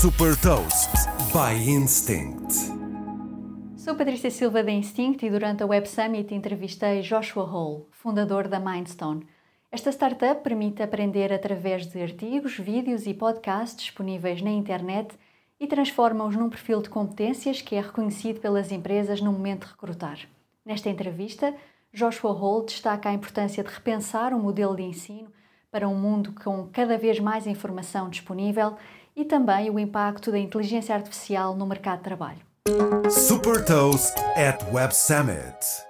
Super Toast by Instinct. Sou Patrícia Silva da Instinct e durante a Web Summit entrevistei Joshua Hall, fundador da Mindstone. Esta startup permite aprender através de artigos, vídeos e podcasts disponíveis na internet e transforma-os num perfil de competências que é reconhecido pelas empresas no momento de recrutar. Nesta entrevista, Joshua Hall destaca a importância de repensar o modelo de ensino para um mundo com cada vez mais informação disponível e também o impacto da inteligência artificial no mercado de trabalho. Super Toast at Web Summit.